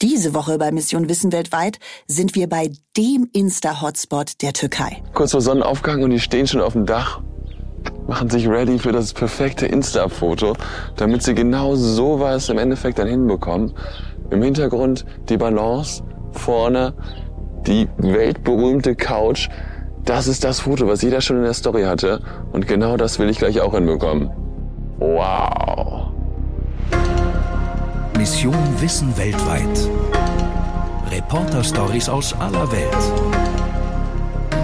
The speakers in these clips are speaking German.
Diese Woche bei Mission Wissen weltweit sind wir bei dem Insta-Hotspot der Türkei. Kurz vor Sonnenaufgang und die stehen schon auf dem Dach, machen sich ready für das perfekte Insta-Foto, damit sie genau sowas im Endeffekt dann hinbekommen. Im Hintergrund die Balance, vorne die weltberühmte Couch. Das ist das Foto, was jeder schon in der Story hatte. Und genau das will ich gleich auch hinbekommen. Wow. Mission Wissen weltweit. Reporter-Stories aus aller Welt.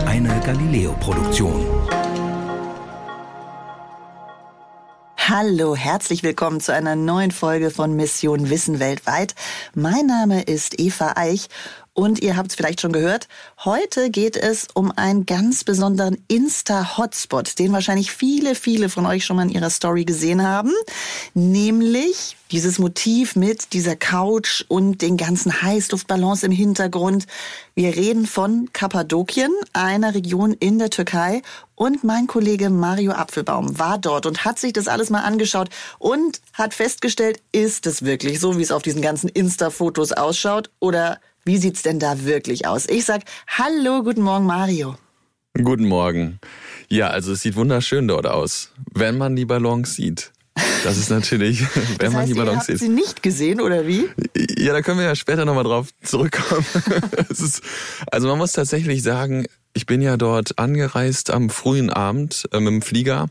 Eine Galileo-Produktion. Hallo, herzlich willkommen zu einer neuen Folge von Mission Wissen weltweit. Mein Name ist Eva Eich und ihr habt es vielleicht schon gehört, heute geht es um einen ganz besonderen Insta-Hotspot, den wahrscheinlich viele, viele von euch schon mal in ihrer Story gesehen haben. Nämlich dieses Motiv mit dieser Couch und den ganzen Heißluftballons im Hintergrund. Wir reden von Kappadokien, einer Region in der Türkei. Und mein Kollege Mario Apfelbaum war dort und hat sich das alles mal angeschaut und hat festgestellt, ist es wirklich so, wie es auf diesen ganzen Insta-Fotos ausschaut? Oder wie sieht's denn da wirklich aus? Ich sag Hallo, guten Morgen, Mario. Guten Morgen. Ja, also es sieht wunderschön dort aus, wenn man die Ballons sieht. Das ist natürlich, wenn das heißt, man die Ballons ihr habt sieht. sie nicht gesehen, oder wie? Ja, da können wir ja später nochmal drauf zurückkommen. ist, also man muss tatsächlich sagen, ich bin ja dort angereist am frühen Abend äh, mit dem Flieger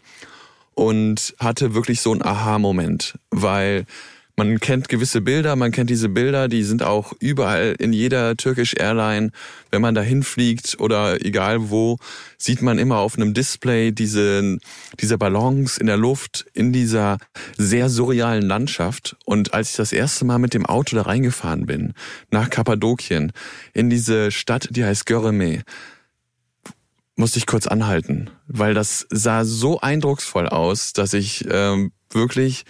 und hatte wirklich so einen Aha-Moment, weil man kennt gewisse Bilder, man kennt diese Bilder, die sind auch überall in jeder Turkish Airline. Wenn man da hinfliegt oder egal wo, sieht man immer auf einem Display diese, diese Ballons in der Luft, in dieser sehr surrealen Landschaft. Und als ich das erste Mal mit dem Auto da reingefahren bin, nach Kappadokien, in diese Stadt, die heißt Göreme, musste ich kurz anhalten, weil das sah so eindrucksvoll aus, dass ich ähm, wirklich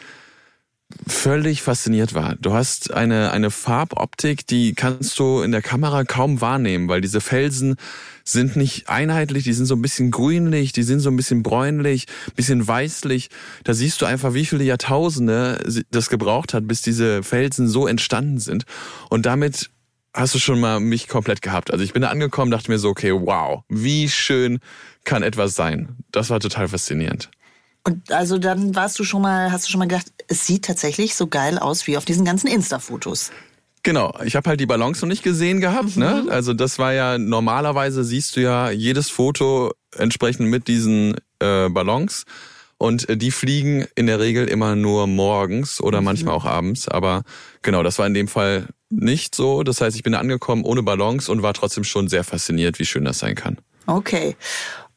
völlig fasziniert war. Du hast eine, eine Farboptik, die kannst du in der Kamera kaum wahrnehmen, weil diese Felsen sind nicht einheitlich, die sind so ein bisschen grünlich, die sind so ein bisschen bräunlich, bisschen weißlich. Da siehst du einfach, wie viele Jahrtausende das gebraucht hat, bis diese Felsen so entstanden sind. Und damit hast du schon mal mich komplett gehabt. Also ich bin da angekommen, dachte mir so, okay, wow, wie schön kann etwas sein. Das war total faszinierend. Und also dann warst du schon mal, hast du schon mal gedacht, es sieht tatsächlich so geil aus wie auf diesen ganzen Insta-Fotos. Genau, ich habe halt die Ballons noch nicht gesehen gehabt. Ne? Mhm. Ne? Also das war ja normalerweise siehst du ja jedes Foto entsprechend mit diesen äh, Ballons und äh, die fliegen in der Regel immer nur morgens oder Mhm. manchmal auch abends. Aber genau, das war in dem Fall nicht so. Das heißt, ich bin angekommen ohne Ballons und war trotzdem schon sehr fasziniert, wie schön das sein kann. Okay.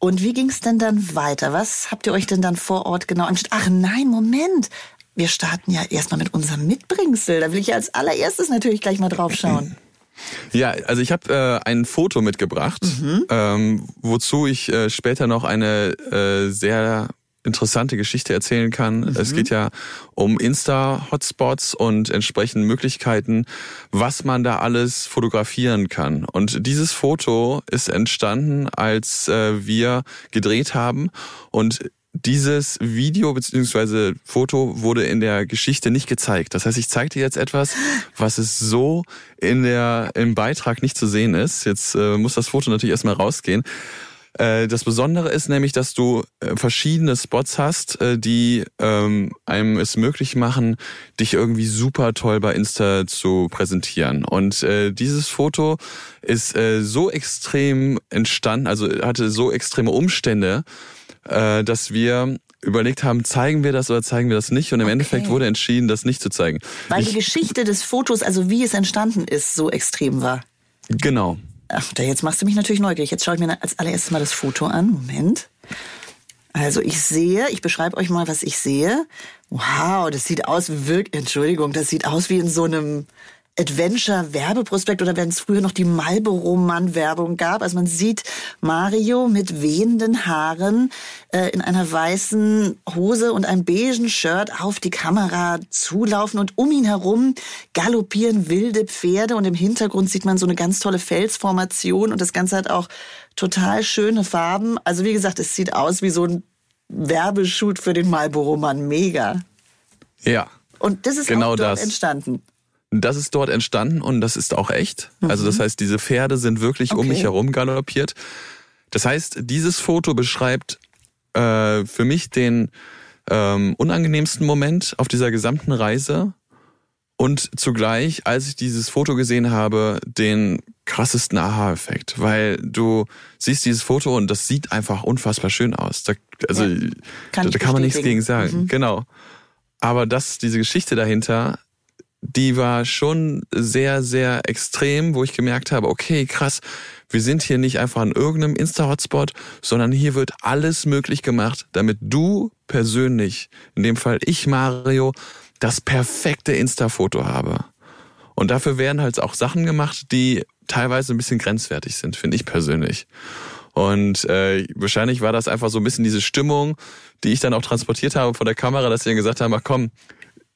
Und wie ging es denn dann weiter? Was habt ihr euch denn dann vor Ort genau angeschaut? Ach nein, Moment. Wir starten ja erstmal mit unserem Mitbringsel. Da will ich ja als allererstes natürlich gleich mal drauf schauen. Ja, also ich habe äh, ein Foto mitgebracht, ähm, wozu ich äh, später noch eine äh, sehr interessante Geschichte erzählen kann. Es geht ja um Insta-Hotspots und entsprechend Möglichkeiten, was man da alles fotografieren kann. Und dieses Foto ist entstanden, als äh, wir gedreht haben und dieses Video bzw. Foto wurde in der Geschichte nicht gezeigt. Das heißt, ich zeige dir jetzt etwas, was es so in der, im Beitrag nicht zu sehen ist. Jetzt äh, muss das Foto natürlich erstmal rausgehen. Äh, Das Besondere ist nämlich, dass du äh, verschiedene Spots hast, äh, die ähm, einem es möglich machen, dich irgendwie super toll bei Insta zu präsentieren. Und dieses Foto ist so extrem entstanden, also hatte so extreme Umstände, dass wir überlegt haben, zeigen wir das oder zeigen wir das nicht? Und im Okay. Endeffekt wurde entschieden, das nicht zu zeigen. Weil Ich- die Geschichte des Fotos, also wie es entstanden ist, so extrem war. genau. Ach, jetzt machst du mich natürlich neugierig. Jetzt schaue ich mir als allererstes mal das Foto an. Moment. Also ich sehe, ich beschreibe euch mal, was ich sehe. Wow, das sieht aus wie wirklich, Entschuldigung, das sieht aus wie in so einem Adventure-Werbeprospekt oder wenn es früher noch die Marlboro-Mann-Werbung gab. Also man sieht Mario mit wehenden Haaren äh, in einer weißen Hose und einem beigen Shirt auf die Kamera zulaufen und um ihn herum galoppieren wilde Pferde und im Hintergrund sieht man so eine ganz tolle Felsformation und das Ganze hat auch total schöne Farben. Also wie gesagt, es sieht aus wie so ein Werbeshoot für den Marlboro-Mann. Mega. Ja. Und das ist Genau auch dort das. entstanden. Das ist dort entstanden und das ist auch echt. Mhm. Also das heißt, diese Pferde sind wirklich okay. um mich herum galoppiert. Das heißt, dieses Foto beschreibt äh, für mich den ähm, unangenehmsten Moment auf dieser gesamten Reise und zugleich, als ich dieses Foto gesehen habe, den krassesten Aha-Effekt, weil du siehst dieses Foto und das sieht einfach unfassbar schön aus. Da, also ja, kann da, da kann man nichts gegen sagen. Mhm. Genau. Aber das, diese Geschichte dahinter, die war schon sehr, sehr extrem, wo ich gemerkt habe, okay, krass, wir sind hier nicht einfach an irgendeinem Insta-Hotspot, sondern hier wird alles möglich gemacht, damit du persönlich, in dem Fall ich, Mario, das perfekte Insta-Foto habe. Und dafür werden halt auch Sachen gemacht, die teilweise ein bisschen grenzwertig sind, finde ich persönlich. Und äh, wahrscheinlich war das einfach so ein bisschen diese Stimmung, die ich dann auch transportiert habe vor der Kamera, dass sie dann gesagt haben, ach komm,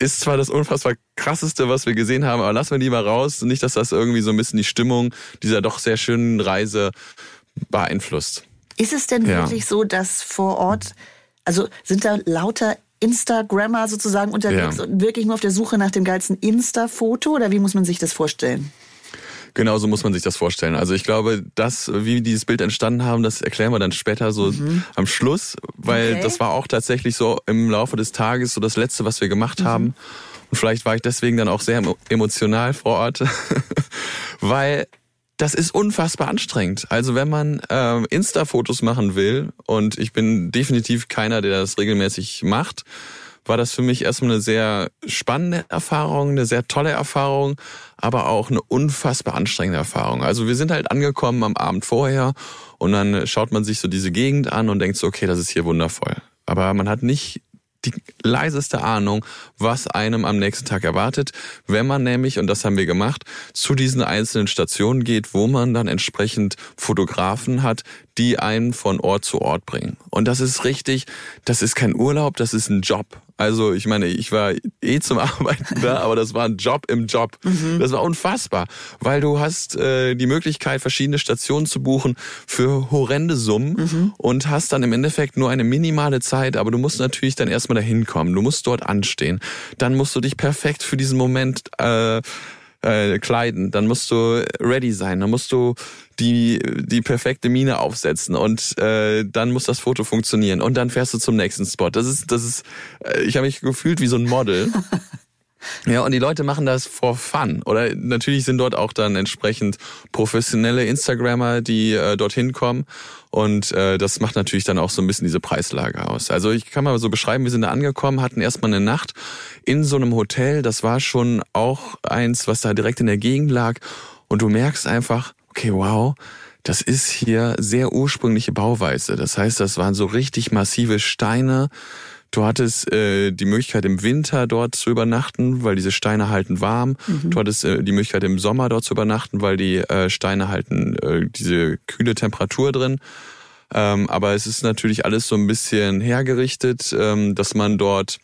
ist zwar das unfassbar krasseste, was wir gesehen haben, aber lassen wir lieber raus. Nicht, dass das irgendwie so ein bisschen die Stimmung dieser doch sehr schönen Reise beeinflusst. Ist es denn ja. wirklich so, dass vor Ort, also sind da lauter Instagrammer sozusagen unterwegs ja. und wirklich nur auf der Suche nach dem geilsten Insta-Foto oder wie muss man sich das vorstellen? Genau so muss man sich das vorstellen. Also ich glaube, das, wie dieses Bild entstanden haben, das erklären wir dann später so mhm. am Schluss, weil okay. das war auch tatsächlich so im Laufe des Tages so das Letzte, was wir gemacht mhm. haben. Und vielleicht war ich deswegen dann auch sehr emotional vor Ort, weil das ist unfassbar anstrengend. Also wenn man ähm, Insta-Fotos machen will, und ich bin definitiv keiner, der das regelmäßig macht, war das für mich erstmal eine sehr spannende Erfahrung, eine sehr tolle Erfahrung, aber auch eine unfassbar anstrengende Erfahrung. Also wir sind halt angekommen am Abend vorher und dann schaut man sich so diese Gegend an und denkt so, okay, das ist hier wundervoll. Aber man hat nicht die leiseste Ahnung, was einem am nächsten Tag erwartet, wenn man nämlich, und das haben wir gemacht, zu diesen einzelnen Stationen geht, wo man dann entsprechend Fotografen hat, die einen von Ort zu Ort bringen. Und das ist richtig, das ist kein Urlaub, das ist ein Job. Also ich meine, ich war eh zum Arbeiten da, aber das war ein Job im Job. Mhm. Das war unfassbar, weil du hast äh, die Möglichkeit, verschiedene Stationen zu buchen für horrende Summen mhm. und hast dann im Endeffekt nur eine minimale Zeit, aber du musst natürlich dann erstmal dahin kommen. Du musst dort anstehen. Dann musst du dich perfekt für diesen Moment äh, äh, kleiden, dann musst du ready sein, dann musst du die, die perfekte Mine aufsetzen und äh, dann muss das Foto funktionieren und dann fährst du zum nächsten Spot. Das ist, das ist, äh, ich habe mich gefühlt wie so ein Model. Ja, und die Leute machen das for fun. Oder natürlich sind dort auch dann entsprechend professionelle Instagrammer, die äh, dorthin kommen. Und äh, das macht natürlich dann auch so ein bisschen diese Preislage aus. Also ich kann mal so beschreiben, wir sind da angekommen, hatten erstmal eine Nacht in so einem Hotel. Das war schon auch eins, was da direkt in der Gegend lag. Und du merkst einfach, okay, wow, das ist hier sehr ursprüngliche Bauweise. Das heißt, das waren so richtig massive Steine Du hattest äh, die Möglichkeit im Winter dort zu übernachten, weil diese Steine halten warm. Mhm. Du hattest äh, die Möglichkeit im Sommer dort zu übernachten, weil die äh, Steine halten äh, diese kühle Temperatur drin. Ähm, aber es ist natürlich alles so ein bisschen hergerichtet, ähm, dass man dort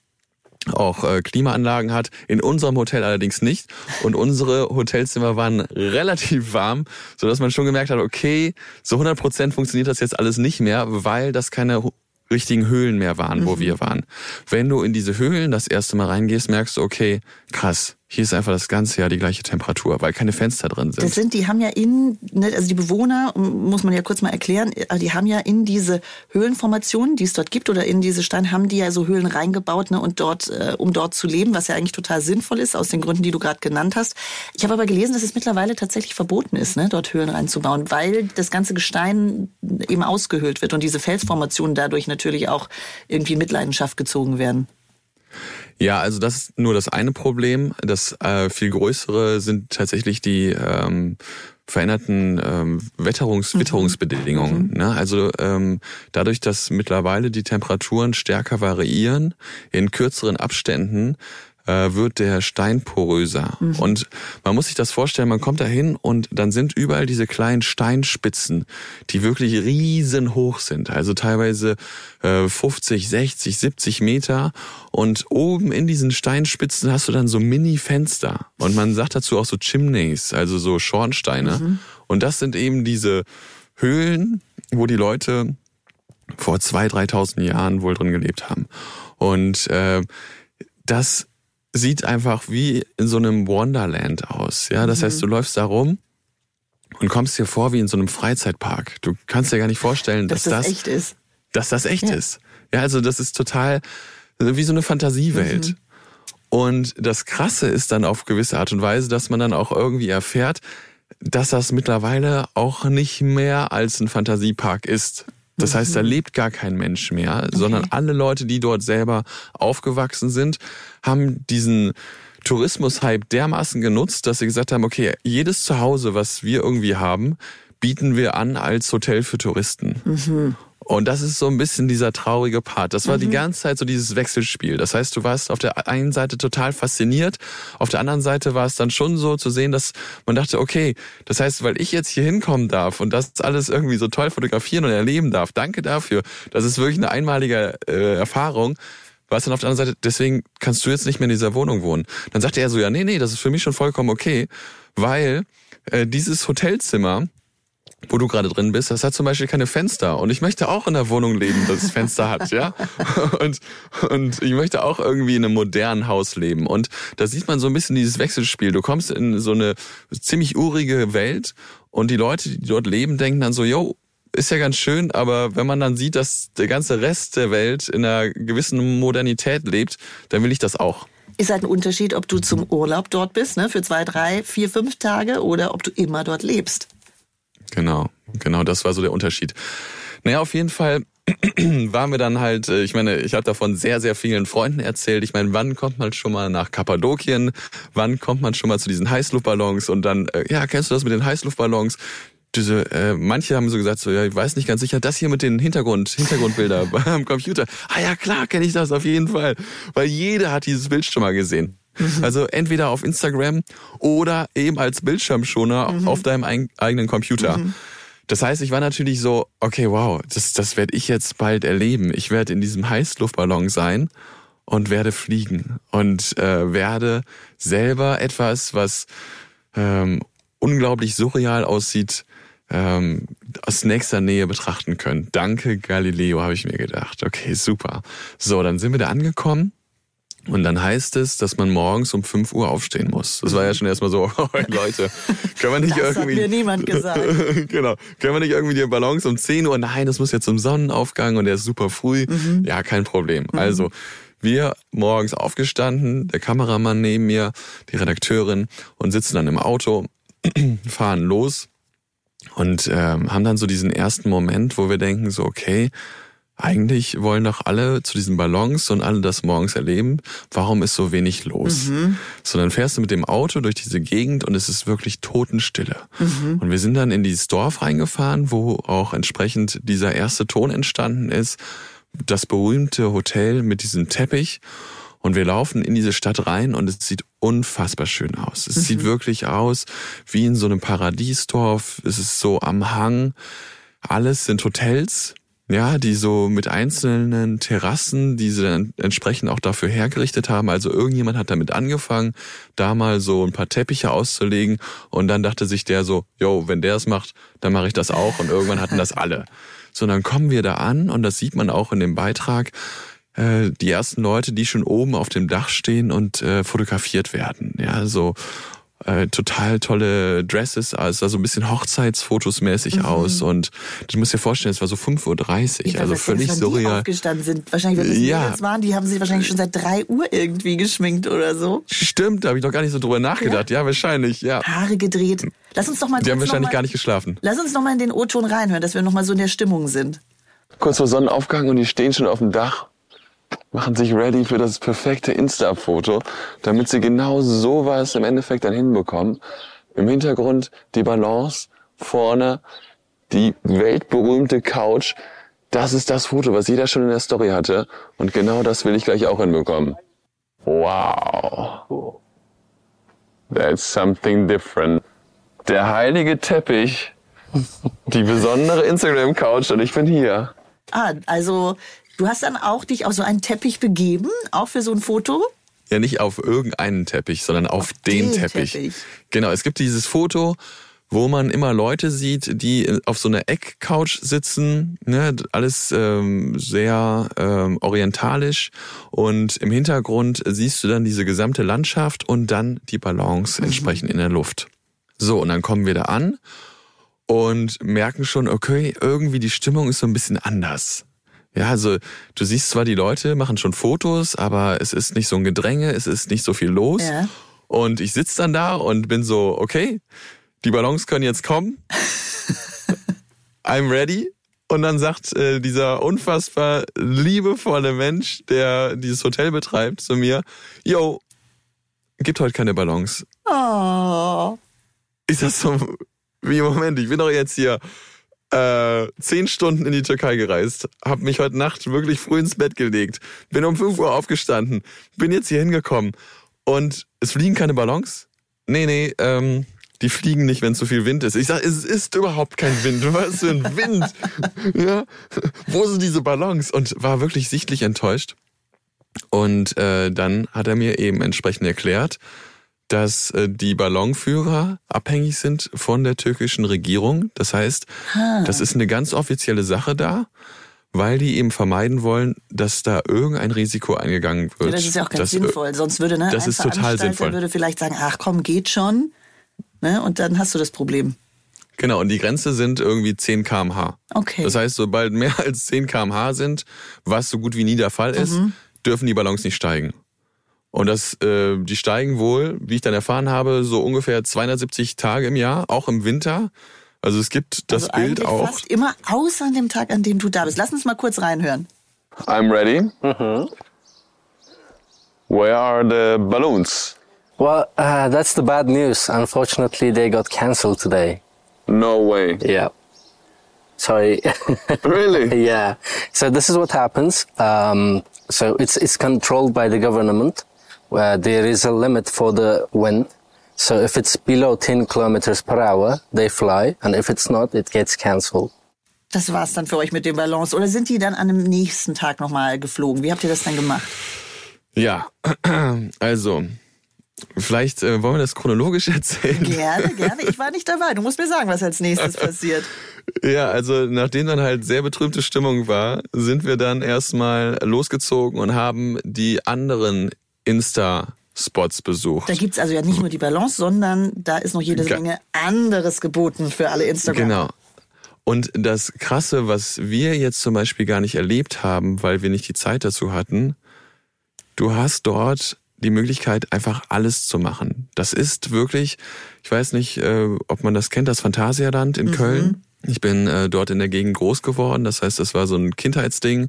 auch äh, Klimaanlagen hat. In unserem Hotel allerdings nicht. Und unsere Hotelzimmer waren relativ warm, so dass man schon gemerkt hat, okay, so 100 Prozent funktioniert das jetzt alles nicht mehr, weil das keine richtigen Höhlen mehr waren, wo mhm. wir waren. Wenn du in diese Höhlen das erste Mal reingehst, merkst du, okay, krass, hier ist einfach das ganze Jahr die gleiche Temperatur, weil keine Fenster drin sind. Das sind, die haben ja in, ne, also die Bewohner, muss man ja kurz mal erklären, äh, die haben ja in diese Höhlenformationen, die es dort gibt, oder in diese Steine, haben die ja so Höhlen reingebaut, ne, und dort, äh, um dort zu leben, was ja eigentlich total sinnvoll ist, aus den Gründen, die du gerade genannt hast. Ich habe aber gelesen, dass es mittlerweile tatsächlich verboten ist, ne, dort Höhlen reinzubauen, weil das ganze Gestein eben ausgehöhlt wird und diese Felsformationen dadurch natürlich auch irgendwie in Mitleidenschaft gezogen werden. Ja, also das ist nur das eine Problem. Das äh, viel größere sind tatsächlich die ähm, veränderten ähm, Wetterungs mhm. Witterungsbedingungen. Mhm. Ne? Also ähm, dadurch, dass mittlerweile die Temperaturen stärker variieren, in kürzeren Abständen, äh, wird der Stein poröser. Mhm. Und man muss sich das vorstellen, man kommt da hin und dann sind überall diese kleinen Steinspitzen, die wirklich riesenhoch sind. Also teilweise äh, 50, 60, 70 Meter. Und oben in diesen Steinspitzen hast du dann so Mini-Fenster. Und man sagt dazu auch so Chimneys, also so Schornsteine. Mhm. Und das sind eben diese Höhlen, wo die Leute vor zwei, 3.000 Jahren wohl drin gelebt haben. Und äh, das sieht einfach wie in so einem Wonderland aus. Ja, das Mhm. heißt, du läufst da rum und kommst dir vor wie in so einem Freizeitpark. Du kannst dir gar nicht vorstellen, Dass dass, das das, echt ist. dass das echt Ja. ist. Ja, also das ist total wie so eine Fantasiewelt. Mhm. Und das Krasse ist dann auf gewisse Art und Weise, dass man dann auch irgendwie erfährt, dass das mittlerweile auch nicht mehr als ein Fantasiepark ist. Das heißt, Mhm. da lebt gar kein Mensch mehr, sondern alle Leute, die dort selber aufgewachsen sind, haben diesen Tourismus-Hype dermaßen genutzt, dass sie gesagt haben, okay, jedes Zuhause, was wir irgendwie haben, bieten wir an als Hotel für Touristen. Und das ist so ein bisschen dieser traurige Part. Das war die ganze Zeit so dieses Wechselspiel. Das heißt, du warst auf der einen Seite total fasziniert, auf der anderen Seite war es dann schon so zu sehen, dass man dachte, okay, das heißt, weil ich jetzt hier hinkommen darf und das alles irgendwie so toll fotografieren und erleben darf, danke dafür. Das ist wirklich eine einmalige äh, Erfahrung. War es dann auf der anderen Seite, deswegen kannst du jetzt nicht mehr in dieser Wohnung wohnen. Dann sagte er so, ja, nee, nee, das ist für mich schon vollkommen okay, weil äh, dieses Hotelzimmer, wo du gerade drin bist, das hat zum Beispiel keine Fenster. Und ich möchte auch in einer Wohnung leben, das Fenster hat, ja. Und, und ich möchte auch irgendwie in einem modernen Haus leben. Und da sieht man so ein bisschen dieses Wechselspiel. Du kommst in so eine ziemlich urige Welt und die Leute, die dort leben, denken dann so, yo, ist ja ganz schön, aber wenn man dann sieht, dass der ganze Rest der Welt in einer gewissen Modernität lebt, dann will ich das auch. Ist halt ein Unterschied, ob du zum Urlaub dort bist, ne, für zwei, drei, vier, fünf Tage oder ob du immer dort lebst. Genau, genau, das war so der Unterschied. Naja, auf jeden Fall waren wir dann halt, äh, ich meine, ich habe davon sehr, sehr vielen Freunden erzählt. Ich meine, wann kommt man schon mal nach Kappadokien? Wann kommt man schon mal zu diesen Heißluftballons? Und dann, äh, ja, kennst du das mit den Heißluftballons? Diese, äh, manche haben so gesagt, so, ja, ich weiß nicht ganz sicher, das hier mit den Hintergrund, Hintergrundbilder am Computer. Ah ja, klar, kenne ich das auf jeden Fall. Weil jeder hat dieses Bild schon mal gesehen. Also entweder auf Instagram oder eben als Bildschirmschoner auf deinem ein, eigenen Computer. Das heißt, ich war natürlich so, okay, wow, das, das werde ich jetzt bald erleben. Ich werde in diesem Heißluftballon sein und werde fliegen und äh, werde selber etwas, was ähm, unglaublich surreal aussieht, ähm, aus nächster Nähe betrachten können. Danke, Galileo, habe ich mir gedacht. Okay, super. So, dann sind wir da angekommen. Und dann heißt es, dass man morgens um 5 Uhr aufstehen muss. Das war ja schon erstmal so, oh, Leute, können wir nicht Das hat irgendwie. mir niemand gesagt. genau. Können wir nicht irgendwie die Ballons um 10 Uhr? Nein, das muss jetzt zum Sonnenaufgang und der ist super früh. Ja, kein Problem. Also, wir morgens aufgestanden, der Kameramann neben mir, die Redakteurin und sitzen dann im Auto, fahren los und ähm, haben dann so diesen ersten Moment, wo wir denken so, okay, eigentlich wollen doch alle zu diesen Ballons und alle das morgens erleben. Warum ist so wenig los? So, dann fährst du mit dem Auto durch diese Gegend und es ist wirklich Totenstille. Und wir sind dann in dieses Dorf reingefahren, wo auch entsprechend dieser erste Ton entstanden ist. Das berühmte Hotel mit diesem Teppich. Und wir laufen in diese Stadt rein und es sieht unfassbar schön aus. Es sieht wirklich aus wie in so einem Paradiesdorf. Es ist so am Hang. Alles sind Hotels, ja, die so mit einzelnen Terrassen, die sie dann entsprechend auch dafür hergerichtet haben. Also irgendjemand hat damit angefangen, da mal so ein paar Teppiche auszulegen und dann dachte sich der so, yo, wenn der es macht, dann mache ich das auch und irgendwann hatten das alle. So, dann kommen wir da an und das sieht man auch in dem Beitrag, äh, die ersten Leute, die schon oben auf dem Dach stehen und äh, fotografiert werden. Ja, so äh, total tolle Dresses, also sah so ein bisschen Hochzeitsfotos mäßig aus und du musst dir vorstellen, es war so 5.30 Uhr, Ich also völlig Die surreal. aufgestanden sind. Wahrscheinlich, wenn das Ja. Waren, die haben sich wahrscheinlich schon seit drei Uhr irgendwie geschminkt oder so. Stimmt, da habe ich noch gar nicht so drüber nachgedacht. Ja, wahrscheinlich, ja. Haare gedreht. Lass uns doch mal Die haben wahrscheinlich noch gar mal, nicht geschlafen. Lass uns noch mal in den O-Ton reinhören, dass wir noch mal so in der Stimmung sind. Kurz vor Sonnenaufgang und die stehen schon auf dem Dach, machen sich ready für das perfekte Insta-Foto, damit sie genau sowas im Endeffekt dann hinbekommen. Im Hintergrund die Balance, vorne die weltberühmte Couch. Das ist das Foto, was jeder schon in der Story hatte. Und genau das will ich gleich auch hinbekommen. Wow. That's something different. Der heilige Teppich, die besondere Instagram-Couch und ich bin hier. Ah, also du hast dann auch dich auf so einen Teppich begeben, auch für so ein Foto? Ja, nicht auf irgendeinen Teppich, sondern auf, den, den Teppich. Teppich. Genau, es gibt dieses Foto, wo man immer Leute sieht, die auf so einer Eckcouch sitzen, ne, alles ähm, sehr ähm, orientalisch und im Hintergrund siehst du dann diese gesamte Landschaft und dann die Ballons entsprechend in der Luft. So, und dann kommen wir da an und merken schon, okay, irgendwie die Stimmung ist so ein bisschen anders. Ja, also du siehst zwar die Leute machen schon Fotos, aber es ist nicht so ein Gedränge, es ist nicht so viel los. Ja. Und ich sitz dann da und bin so, okay, die Ballons können jetzt kommen. I'm ready. Und dann sagt äh, dieser unfassbar liebevolle Mensch, der dieses Hotel betreibt, zu mir, yo, gibt heute keine Ballons. Oh. Ich sag so, wie Moment, ich bin doch jetzt hier äh, zehn Stunden in die Türkei gereist, hab mich heute Nacht wirklich früh ins Bett gelegt, bin um 5 Uhr aufgestanden, bin jetzt hier hingekommen und es fliegen keine Ballons? Nee, nee, ähm, die fliegen nicht, wenn zu viel Wind ist. Ich sag, es ist überhaupt kein Wind. Was für ein Wind? ja, wo sind diese Ballons? Und war wirklich sichtlich enttäuscht. Und äh, dann hat er mir eben entsprechend erklärt, dass äh, die Ballonführer abhängig sind von der türkischen Regierung. Das heißt, das ist eine ganz offizielle Sache da, weil die eben vermeiden wollen, dass da irgendein Risiko eingegangen wird. Ja, das ist ja auch ganz dass, äh, sinnvoll. Sonst würde ne, das ein ist total sinnvoll. würde vielleicht sagen, ach komm, geht schon. Ne? Und dann hast du das Problem. Genau, und die Grenze sind irgendwie 10 kmh. Okay. Das heißt, sobald mehr als 10 kmh sind, was so gut wie nie der Fall ist, Mhm. dürfen die Ballons nicht steigen. Und das, äh, die steigen wohl, wie ich dann erfahren habe, so ungefähr 270 Tage im Jahr, auch im Winter. Also es gibt das also Bild eigentlich auch. fast immer außer an dem Tag, an dem du da bist. Lass uns mal kurz reinhören. I'm ready. Where are the balloons? Well, uh, that's the bad news. Unfortunately, they got cancelled today. No way. Yeah. Sorry. Really? yeah. So this is what happens. Um, so it's it's controlled by the government, where there is a limit for the wind. So if it's below 10 kilometers per hour, they fly, and if it's not, it gets cancelled. Das war's dann für euch mit den Ballons. Oder sind die dann an dem nächsten Tag nochmal geflogen? Wie habt ihr das dann gemacht? Ja, also, vielleicht äh, wollen wir das chronologisch erzählen. Gerne, gerne. Ich war nicht dabei. Du musst mir sagen, was als nächstes passiert. Ja, also nachdem dann halt sehr betrübte Stimmung war, sind wir dann erstmal losgezogen und haben die anderen Insta-Spots besucht. Da gibt's also ja nicht nur die Ballons, sondern da ist noch jede Ge- Menge anderes geboten für alle Instagram. Genau. Und das Krasse, was wir jetzt zum Beispiel gar nicht erlebt haben, weil wir nicht die Zeit dazu hatten, du hast dort die Möglichkeit, einfach alles zu machen. Das ist wirklich, ich weiß nicht, äh, ob man das kennt, das Phantasialand in Köln. Ich bin äh, dort in der Gegend groß geworden, das heißt, das war so ein Kindheitsding.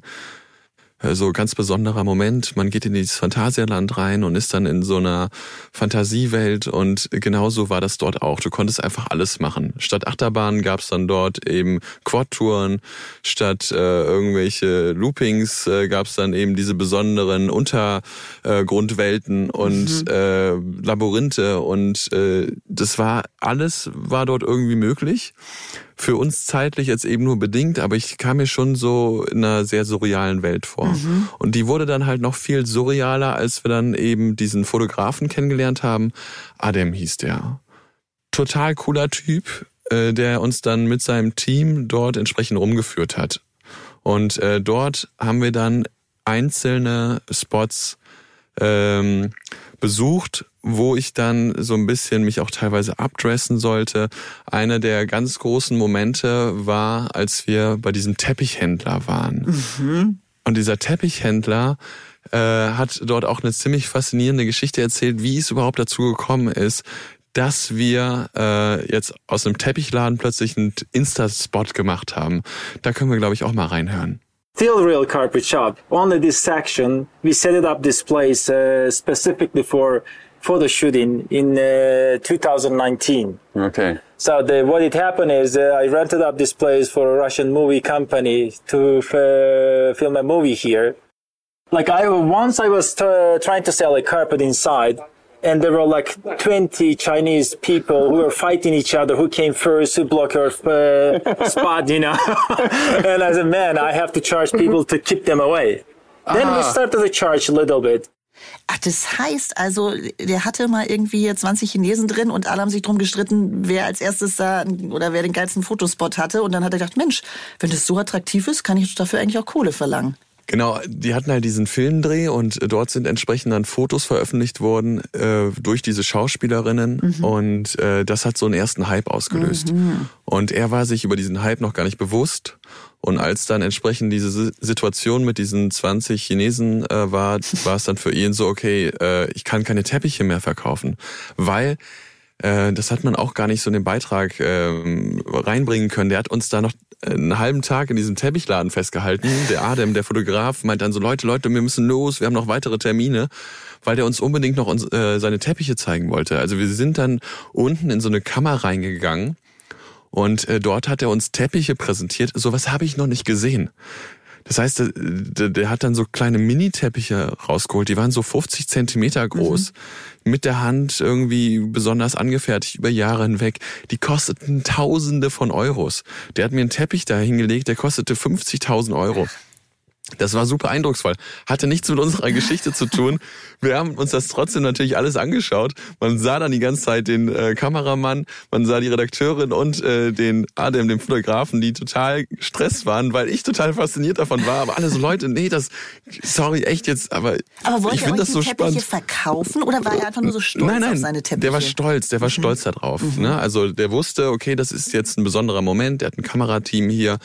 So ganz besonderer Moment. Man geht in dieses Phantasialand rein und ist dann in so einer Fantasiewelt und genauso war das dort auch. Du konntest einfach alles machen. Statt Achterbahn gab es dann dort eben Quad-Touren, statt äh, irgendwelche Loopings äh, gab es dann eben diese besonderen Untergrundwelten und äh, Labyrinthe und äh, das war alles war dort irgendwie möglich für uns zeitlich jetzt eben nur bedingt, aber ich kam mir schon so in einer sehr surrealen Welt vor. Und die wurde dann halt noch viel surrealer, als wir dann eben diesen Fotografen kennengelernt haben. Adem hieß der. Total cooler Typ, äh, der uns dann mit seinem Team dort entsprechend rumgeführt hat. Und äh, dort haben wir dann einzelne Spots ähm, besucht, wo ich dann so ein bisschen mich auch teilweise abdressen sollte. Einer der ganz großen Momente war, als wir bei diesem Teppichhändler waren. Und dieser Teppichhändler äh, hat dort auch eine ziemlich faszinierende Geschichte erzählt, wie es überhaupt dazu gekommen ist, dass wir äh, jetzt aus einem Teppichladen plötzlich einen Insta-Spot gemacht haben. Da können wir, glaube ich, auch mal reinhören. Still Real Carpet Shop. Only this section, we set it up this place uh, specifically for photo shooting in uh, 2019. Okay. So the, what it happened is uh, I rented up this place for a Russian movie company to uh, film a movie here. Like I once I was trying to sell a carpet inside, and there were like 20 Chinese people who were fighting each other. Who came first? Who blocked our uh, spot? You know. and as a man, I have to charge people to keep them away. Then we started to charge a little bit. Ach, das heißt also, der hatte mal irgendwie 20 Chinesen drin und alle haben sich drum gestritten, wer als erstes da oder wer den geilsten Fotospot hatte. Und dann hat er gedacht, Mensch, wenn das so attraktiv ist, kann ich dafür eigentlich auch Kohle verlangen. Genau, die hatten halt diesen Filmdreh und dort sind entsprechend dann Fotos veröffentlicht worden äh, durch diese Schauspielerinnen Mhm. und äh, das hat so einen ersten Hype ausgelöst. Und er war sich über diesen Hype noch gar nicht bewusst und als dann entsprechend diese Si- Situation mit diesen 20 Chinesen äh, war, war es dann für ihn so, okay, äh, ich kann keine Teppiche mehr verkaufen, weil äh, das hat man auch gar nicht so in den Beitrag ähm, reinbringen können. Der hat uns da noch einen halben Tag in diesem Teppichladen festgehalten. Der Adem, der Fotograf, meint dann so, Leute, Leute, wir müssen los, wir haben noch weitere Termine, weil der uns unbedingt noch uns, äh, seine Teppiche zeigen wollte. Also wir sind dann unten in so eine Kammer reingegangen und äh, dort hat er uns Teppiche präsentiert. Sowas habe ich noch nicht gesehen. Das heißt, der, der, der hat dann so kleine Mini-Teppiche rausgeholt. Die waren so 50 Zentimeter groß, mit der Hand irgendwie besonders angefertigt über Jahre hinweg. Die kosteten Tausende von Euros. Der hat mir einen Teppich da hingelegt, der kostete 50.000 Euro. Das war super eindrucksvoll. Hatte nichts mit unserer Geschichte zu tun. Wir haben uns das trotzdem natürlich alles angeschaut. Man sah dann die ganze Zeit den äh, Kameramann, man sah die Redakteurin und äh, den Adem, den Fotografen, die total gestresst waren, weil ich total fasziniert davon war. Aber alle so Leute, nee, das, sorry, echt jetzt, aber, Aber wollte ich finde das so Teppiche spannend. verkaufen oder war er einfach nur so stolz Nein, nein, auf seine Teppiche? Mhm. der war stolz, der war stolz darauf. Ne? Also der wusste, okay, das ist jetzt ein besonderer Moment, der hat ein Kamerateam hier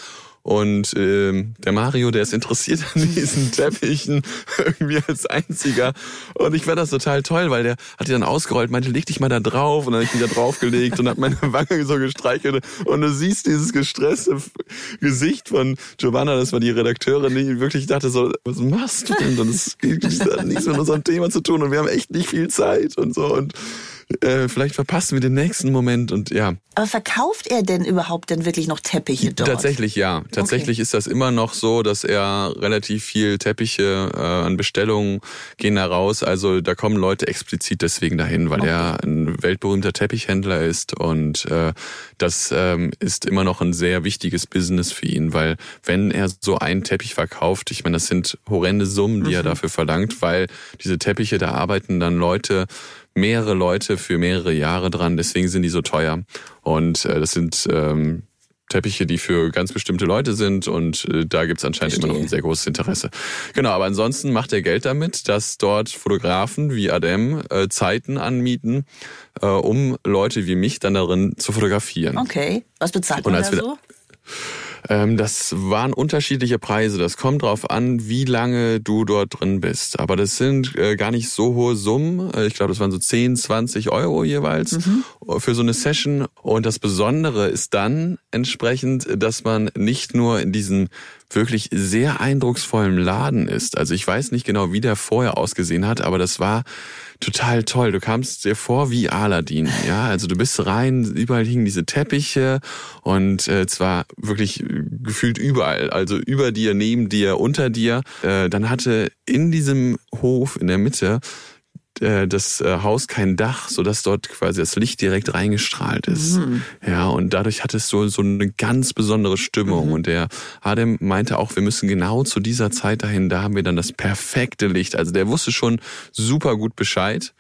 und ähm, der Mario, der ist interessiert an diesen Teppichen irgendwie als einziger. Und ich fand das total toll, weil der hat die dann ausgerollt, meinte, leg dich mal da drauf und dann hab ich mich da draufgelegt und hat meine Wange so gestreichelt und du siehst dieses gestresste Gesicht von Giovanna, das war die Redakteurin, die wirklich dachte so, was machst du denn? Das hat nichts mit unserem Thema zu tun und wir haben echt nicht viel Zeit und so und äh, vielleicht verpassen wir den nächsten Moment und ja. Aber verkauft er denn überhaupt denn wirklich noch Teppiche dort? Tatsächlich ja. Tatsächlich ist das immer noch so, dass er relativ viel Teppiche äh, an Bestellungen gehen da raus. Also da kommen Leute explizit deswegen dahin, weil er ein weltberühmter Teppichhändler ist und äh, das ähm, ist immer noch ein sehr wichtiges Business für ihn, weil wenn er so einen Teppich verkauft, ich meine, das sind horrende Summen, die er dafür verlangt, weil diese Teppiche, da arbeiten dann Leute, mehrere Leute für mehrere Jahre dran, deswegen sind die so teuer. Und äh, das sind ähm, Teppiche, die für ganz bestimmte Leute sind und äh, da gibt's anscheinend immer noch ein sehr großes Interesse. Genau, aber ansonsten macht er Geld damit, dass dort Fotografen wie Adem äh, Zeiten anmieten, äh, um Leute wie mich dann darin zu fotografieren. Okay. Was bezahlt man da so? Ähm, das waren unterschiedliche Preise. Das kommt drauf an, wie lange du dort drin bist. Aber das sind äh, gar nicht so hohe Summen. Äh, Ich glaube, das waren so 10, 20 Euro jeweils für so eine Session. Und das Besondere ist dann entsprechend, dass man nicht nur in diesem wirklich sehr eindrucksvollen Laden ist. Also ich weiß nicht genau, wie der vorher ausgesehen hat, aber das war total toll. Du kamst dir vor wie Aladdin, ja. Also du bist rein, überall hingen diese Teppiche und äh, zwar wirklich äh, gefühlt überall, also über dir, neben dir, unter dir. Äh, dann hatte in diesem Hof in der Mitte das äh, Haus kein Dach, so dass dort quasi das Licht direkt reingestrahlt ist. Ja, und dadurch hat es so so eine ganz besondere Stimmung. Und der Adem meinte auch, wir müssen genau zu dieser Zeit dahin. Da haben wir dann das perfekte Licht. Also der wusste schon super gut Bescheid.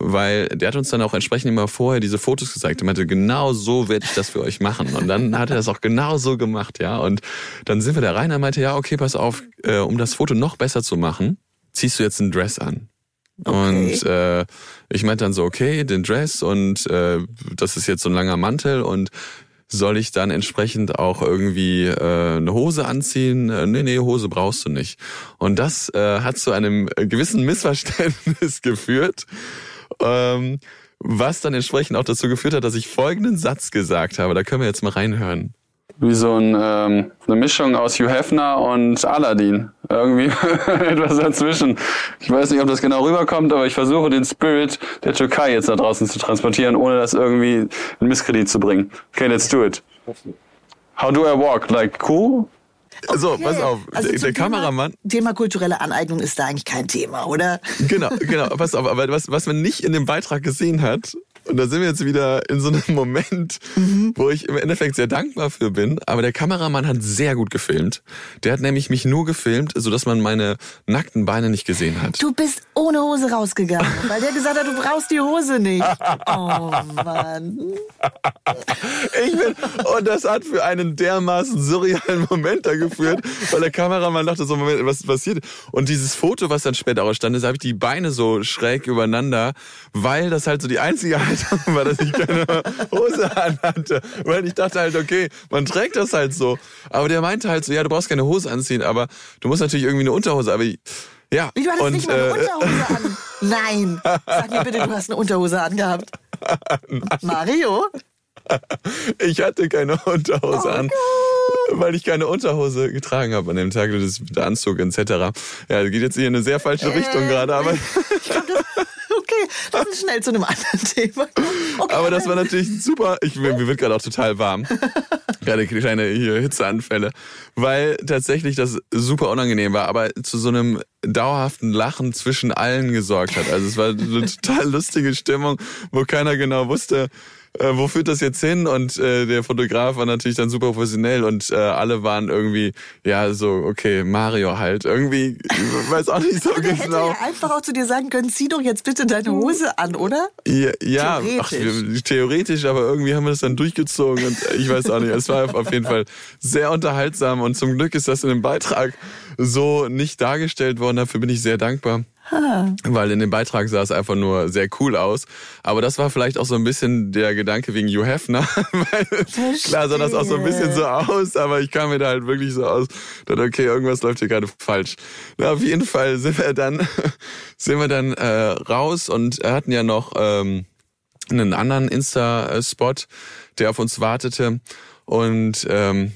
Weil der hat uns dann auch entsprechend immer vorher diese Fotos gezeigt. Er meinte, genau so werde ich das für euch machen. Und dann hat er das auch genau so gemacht, ja. Und dann sind wir da rein. Er meinte, ja, okay, pass auf, äh, um das Foto noch besser zu machen, ziehst du jetzt ein Dress an. Und äh, ich meinte dann so, okay, den Dress und äh, das ist jetzt so ein langer Mantel und soll ich dann entsprechend auch irgendwie äh, eine Hose anziehen? Äh, nee, nee, Hose brauchst du nicht. Und das äh, hat zu einem gewissen Missverständnis geführt, ähm, was dann entsprechend auch dazu geführt hat, dass ich folgenden Satz gesagt habe. Da können wir jetzt mal reinhören. Wie so ein, ähm, eine Mischung aus Hugh Hefner und Aladdin. Irgendwie etwas dazwischen. Ich weiß nicht, ob das genau rüberkommt, aber ich versuche den Spirit der Türkei jetzt da draußen zu transportieren, ohne das irgendwie in Misskredit zu bringen. Okay, let's do it. How do I walk? Like cool? So, Okay. pass auf. Also der Kameramann, Thema, Thema kulturelle Aneignung ist da eigentlich kein Thema, oder? Genau, genau. Pass auf, aber was, was man nicht in dem Beitrag gesehen hat, Und da sind wir jetzt wieder in so einem Moment, wo ich im Endeffekt sehr dankbar für bin. Aber der Kameramann hat sehr gut gefilmt. Der hat nämlich mich nur gefilmt, sodass man meine nackten Beine nicht gesehen hat. Du bist ohne Hose rausgegangen, weil der gesagt hat, du brauchst die Hose nicht. Oh Mann. Ich bin, und das hat für einen dermaßen surrealen Moment da geführt, weil der Kameramann dachte so, Moment, was passiert? Und dieses Foto, was dann später ausstand, ist, habe ich die Beine so schräg übereinander, weil das halt so die einzige Haltung war, dass ich keine Hose anhatte. Weil ich dachte halt, okay, man trägt das halt so. Aber der meinte halt so, ja, du brauchst keine Hose anziehen, aber du musst natürlich irgendwie eine Unterhose, aber ich, ja. Wie, du hattest und, nicht mal eine äh, Unterhose an? Nein. Sag mir bitte, du hast eine Unterhose angehabt. Mario? Ich hatte keine Unterhose Oh an, weil ich keine Unterhose getragen habe an dem Tag, das der Anzug etc. Ja, das geht jetzt hier in eine sehr falsche Richtung Äh, gerade, aber, Ich glaub, das, okay, lass uns schnell zu einem anderen Thema. Okay, aber das war natürlich super. Ich, mir mir wird gerade auch total warm. Gerade kleine hier Hitzeanfälle, weil tatsächlich das super unangenehm war, aber zu so einem dauerhaften Lachen zwischen allen gesorgt hat. Also es war eine total lustige Stimmung, wo keiner genau wusste, äh, wo führt das jetzt hin? Und äh, der Fotograf war natürlich dann super professionell und äh, alle waren irgendwie, ja, so, okay, Mario halt. Irgendwie, ich weiß auch nicht so der hätte genau. ja einfach auch zu dir sagen können, zieh doch jetzt bitte deine Hose an, oder? Ja, ja ach, Theoretisch. wir, theoretisch, aber irgendwie haben wir das dann durchgezogen und ich weiß auch nicht. Es war auf jeden Fall sehr unterhaltsam und zum Glück ist das in dem Beitrag so nicht dargestellt worden. Dafür bin ich sehr dankbar. Weil in dem Beitrag sah es einfach nur sehr cool aus. Aber das war vielleicht auch so ein bisschen der Gedanke wegen Hugh Hefner. Weil klar sah das auch so ein bisschen so aus, aber ich kam mir da halt wirklich so aus. Dachte, okay, irgendwas läuft hier gerade falsch. Na, auf jeden Fall sind wir dann, sind wir dann äh, raus und hatten ja noch ähm, einen anderen Insta-Spot, der auf uns wartete. Und ähm, äh,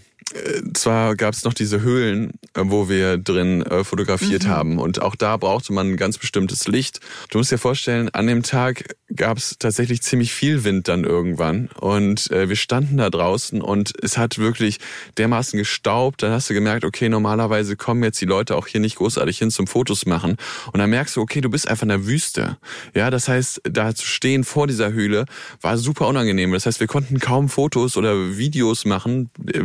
zwar gab es noch diese Höhlen, äh, wo wir drin äh, fotografiert haben. Und auch da brauchte man ein ganz bestimmtes Licht. Du musst dir vorstellen, an dem Tag gab es tatsächlich ziemlich viel Wind dann irgendwann. Und äh, wir standen da draußen und es hat wirklich dermaßen gestaubt. Dann hast du gemerkt, okay, normalerweise kommen jetzt die Leute auch hier nicht großartig hin zum Fotos machen. Und dann merkst du, okay, du bist einfach in der Wüste. Ja, das heißt, da zu stehen vor dieser Höhle war super unangenehm. Das heißt, wir konnten kaum Fotos oder Videos machen, äh,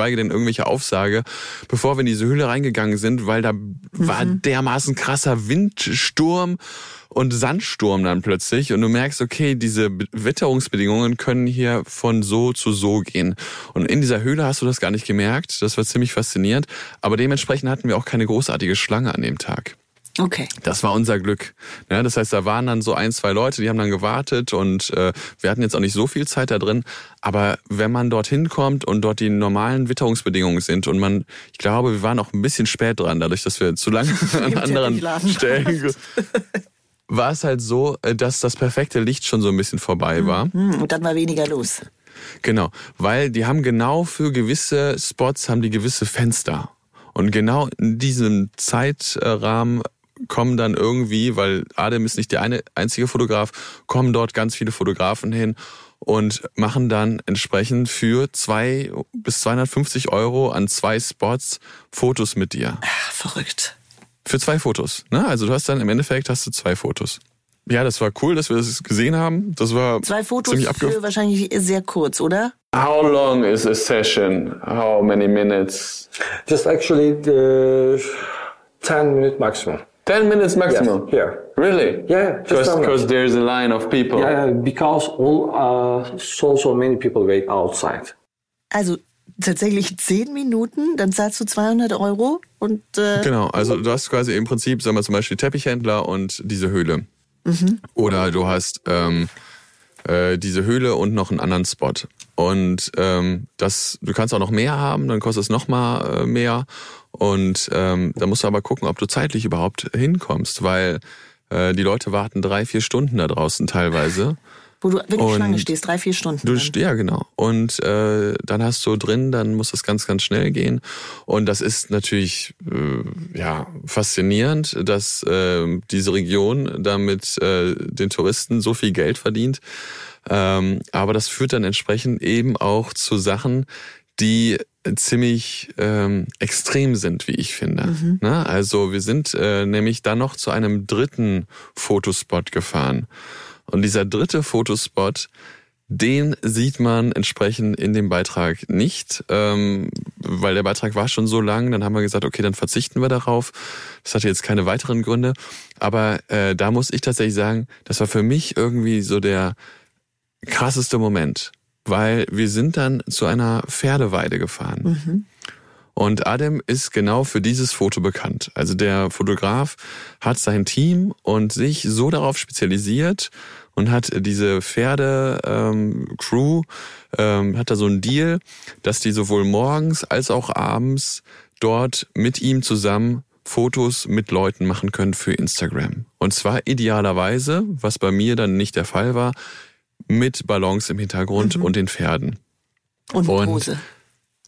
geschweige denn irgendwelche Aufsage, bevor wir in diese Höhle reingegangen sind, weil da war dermaßen krasser Windsturm und Sandsturm dann plötzlich und du merkst, okay, diese Be- Witterungsbedingungen können hier von so zu so gehen. Und in dieser Höhle hast du das gar nicht gemerkt. Das war ziemlich faszinierend. Aber dementsprechend hatten wir auch keine großartige Schlange an dem Tag. Okay. Das war unser Glück. Ja, das heißt, da waren dann so ein, zwei Leute, die haben dann gewartet und äh, wir hatten jetzt auch nicht so viel Zeit da drin. Aber wenn man dorthin kommt und dort die normalen Witterungsbedingungen sind und man, ich glaube, wir waren auch ein bisschen spät dran, dadurch, dass wir zu lange an anderen Stellen war es halt so, äh, dass das perfekte Licht schon so ein bisschen vorbei war. Hm, Und dann war weniger los. Genau, weil die haben genau für gewisse Spots haben die gewisse Fenster. Und genau in diesem Zeitrahmen kommen dann irgendwie, weil Adem ist nicht der eine einzige Fotograf, kommen dort ganz viele Fotografen hin und machen dann entsprechend für zwei bis 250 Euro an zwei Spots Fotos mit dir. Ach, verrückt. Für zwei Fotos. Ne? Also du hast dann im Endeffekt hast du zwei Fotos. Ja, das war cool, dass wir das gesehen haben. Das war Zwei Fotos ziemlich für wahrscheinlich sehr kurz, oder? How long is a session? How many minutes? Just actually the 10 minute maximum. 10 minutes maximum. Yes, here. Really? Yeah, just down there. Because there's a line of people. Yeah, because all, uh, so, so many people wait outside. Also tatsächlich zehn Minuten, dann zahlst du 200 Euro und äh, Genau, also du hast quasi im Prinzip, sagen wir zum Beispiel Teppichhändler und diese Höhle. Oder du hast ähm, äh, diese Höhle und noch einen anderen Spot. Und ähm, das, du kannst auch noch mehr haben, dann kostet es noch mal äh, mehr. Und ähm, da musst du aber gucken, ob du zeitlich überhaupt hinkommst, weil äh, die Leute warten drei, vier Stunden da draußen teilweise. Wo du wirklich Schlange stehst, drei, vier Stunden. Du, dann. ja, genau. Und äh, dann hast du drin, dann muss das ganz, ganz schnell gehen. Und das ist natürlich äh, ja faszinierend, dass äh, diese Region damit äh, den Touristen so viel Geld verdient. Ähm, aber das führt dann entsprechend eben auch zu Sachen, die ziemlich ähm, extrem sind, wie ich finde. Na, also wir sind äh, nämlich dann noch zu einem dritten Fotospot gefahren. Und dieser dritte Fotospot, den sieht man entsprechend in dem Beitrag nicht, ähm, weil der Beitrag war schon so lang. Dann haben wir gesagt, okay, dann verzichten wir darauf. Das hatte jetzt keine weiteren Gründe. Aber äh, da muss ich tatsächlich sagen, das war für mich irgendwie so der krasseste Moment, weil wir sind dann zu einer Pferdeweide gefahren. Und Adem ist genau für dieses Foto bekannt. Also der Fotograf hat sein Team und sich so darauf spezialisiert und hat diese Pferde-Crew, ähm, hat da so einen Deal, dass die sowohl morgens als auch abends dort mit ihm zusammen Fotos mit Leuten machen können für Instagram. Und zwar idealerweise, was bei mir dann nicht der Fall war, mit Ballons im Hintergrund und den Pferden. Und, Und- Hose.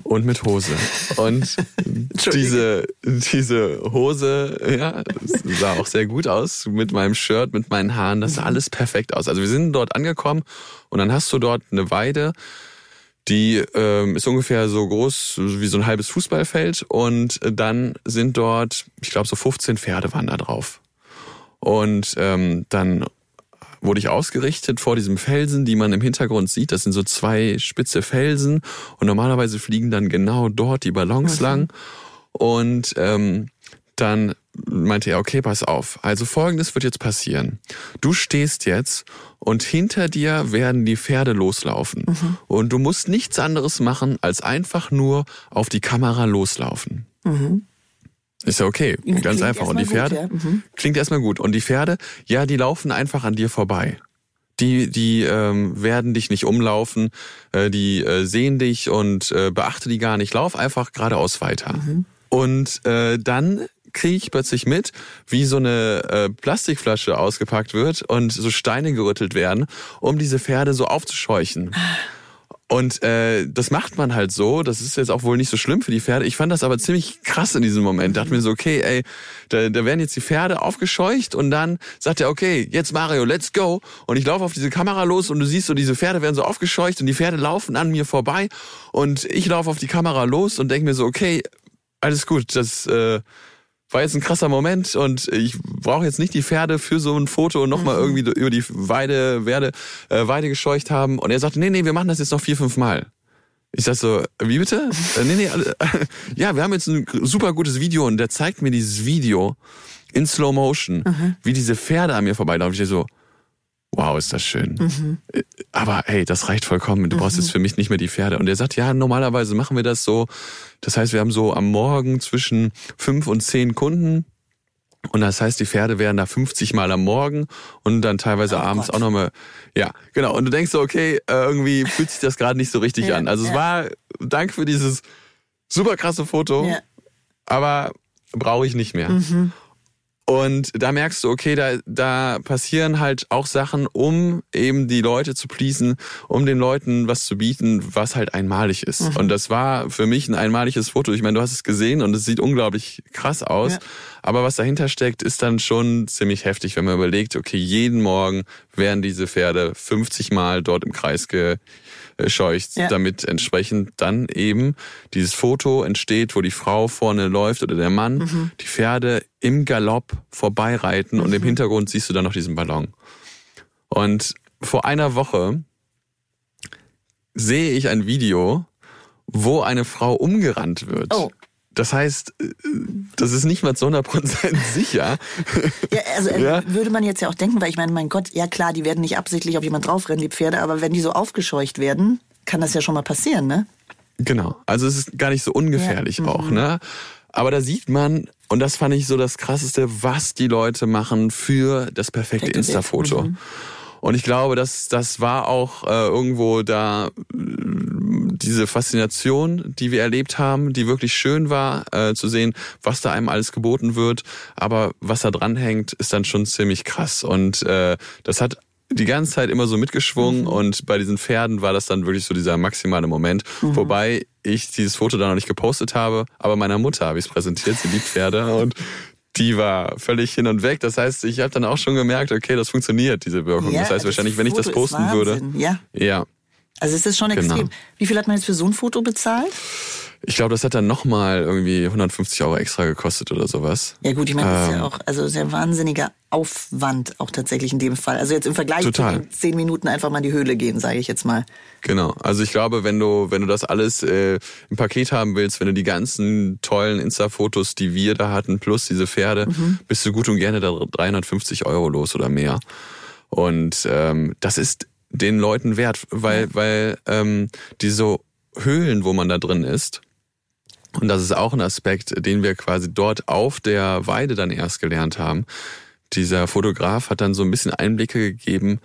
Und mit Hose. Und diese, diese Hose, ja, sah auch sehr gut aus. Mit meinem Shirt, mit meinen Haaren, das sah alles perfekt aus. Also wir sind dort angekommen und dann hast du dort eine Weide, die ähm, ist ungefähr so groß wie so ein halbes Fußballfeld und dann sind dort, ich glaube so 15 Pferde waren da drauf. Und ähm, dann wurde ich ausgerichtet vor diesem Felsen, die man im Hintergrund sieht. Das sind so zwei spitze Felsen und normalerweise fliegen dann genau dort die Ballons lang. Und ähm, dann meinte er, okay, pass auf. Also folgendes wird jetzt passieren. Du stehst jetzt und hinter dir werden die Pferde loslaufen. Und du musst nichts anderes machen, als einfach nur auf die Kamera loslaufen. Ist ja okay, ganz klingt einfach. Und die Pferde, gut, ja. Mhm. klingt erstmal gut. Und die Pferde, ja, die laufen einfach an dir vorbei. Die, die ähm, werden dich nicht umlaufen, äh, die äh, sehen dich und äh, beachte die gar nicht. Lauf einfach geradeaus weiter. Und äh, dann kriege ich plötzlich mit, wie so eine äh, Plastikflasche ausgepackt wird und so Steine gerüttelt werden, um diese Pferde so aufzuscheuchen. Und äh, das macht man halt so. Das ist jetzt auch wohl nicht so schlimm für die Pferde. Ich fand das aber ziemlich krass in diesem Moment. Dachte mir so, okay, ey, da, da werden jetzt die Pferde aufgescheucht und dann sagt er, okay, jetzt Mario, let's go. Und ich laufe auf diese Kamera los und du siehst so, diese Pferde werden so aufgescheucht und die Pferde laufen an mir vorbei und ich laufe auf die Kamera los und denke mir so, okay, alles gut, das äh, war jetzt ein krasser Moment und ich brauche jetzt nicht die Pferde für so ein Foto und nochmal Mhm. irgendwie über die Weide, Werde, äh, Weide gescheucht haben. Und er sagte, nee, nee, wir machen das jetzt noch vier, fünf Mal. Ich sag so, wie bitte? äh, nee, nee, alle, ja, wir haben jetzt ein super gutes Video und der zeigt mir dieses Video in Slow Motion, Mhm. wie diese Pferde an mir vorbeilaufen. Ich so, wow, ist das schön. Äh, Aber hey, das reicht vollkommen. Du brauchst jetzt für mich nicht mehr die Pferde. Und er sagt, ja, normalerweise machen wir das so. Das heißt, wir haben so am Morgen zwischen fünf und zehn Kunden. Und das heißt, die Pferde wären da 50 Mal am Morgen und dann teilweise abends auch nochmal. Ja, genau. Und du denkst so, okay, äh, irgendwie fühlt sich das gerade nicht so richtig Ja, an. Also es ja. war, danke für dieses super krasse Foto, Ja. aber brauche ich nicht mehr. Und da merkst du, okay, da, da passieren halt auch Sachen, um eben die Leute zu pleasen, um den Leuten was zu bieten, was halt einmalig ist. Und das war für mich ein einmaliges Foto. Ich meine, du hast es gesehen und es sieht unglaublich krass aus. Ja. Aber was dahinter steckt, ist dann schon ziemlich heftig, wenn man überlegt, okay, jeden Morgen werden diese Pferde 50 Mal dort im Kreis gescheucht, Ja. damit entsprechend dann eben dieses Foto entsteht, wo die Frau vorne läuft oder der Mann, Mhm. die Pferde im Galopp vorbeireiten und im Hintergrund siehst du dann noch diesen Ballon. Und vor einer Woche sehe ich ein Video, wo eine Frau umgerannt wird. Oh. Das heißt, äh, das ist nicht mal zu 100% sicher. Ja, also äh, Ja. würde man jetzt ja auch denken, weil ich meine, mein Gott, ja klar, die werden nicht absichtlich auf jemand draufrennen, die Pferde, aber wenn die so aufgescheucht werden, kann das ja schon mal passieren, ne? Genau. Also es ist gar nicht so ungefährlich Ja. auch, ne? Aber da sieht man, und das fand ich so das Krasseste, was die Leute machen für das perfekte Perfekte Bild. Und ich glaube, dass das war auch äh, irgendwo da äh, diese Faszination, die wir erlebt haben, die wirklich schön war, äh, zu sehen, was da einem alles geboten wird. Aber was da dran hängt, ist dann schon ziemlich krass. Und äh, das hat die ganze Zeit immer so mitgeschwungen und bei diesen Pferden war das dann wirklich so dieser maximale Moment. Wobei ich dieses Foto dann noch nicht gepostet habe, aber meiner Mutter habe ich es präsentiert, sie liebt Pferde und die war völlig hin und weg. Das heißt, ich habe dann auch schon gemerkt, okay, das funktioniert, diese Wirkung. Ja, das heißt wahrscheinlich, wenn ich das posten würde. Ja. Ja. Also es ist schon Genau. extrem. Wie viel hat man jetzt für so ein Foto bezahlt? Ich glaube, das hat dann nochmal irgendwie 150 Euro extra gekostet oder sowas. Ja gut, ich meine, das ist ja Ähm. auch also sehr wahnsinniger Aufwand auch tatsächlich in dem Fall. Also jetzt im Vergleich Total. zu zehn Minuten einfach mal in die Höhle gehen, sage ich jetzt mal. Genau. Also ich glaube, wenn du, wenn du das alles äh, im Paket haben willst, wenn du die ganzen tollen Insta-Fotos, die wir da hatten, plus diese Pferde, bist du gut und gerne da 350 Euro los oder mehr. Und ähm, das ist den Leuten wert, weil, weil ähm, diese Höhlen, wo man da drin ist, und das ist auch ein Aspekt, den wir quasi dort auf der Weide dann erst gelernt haben. Dieser Fotograf hat dann so ein bisschen Einblicke gegeben,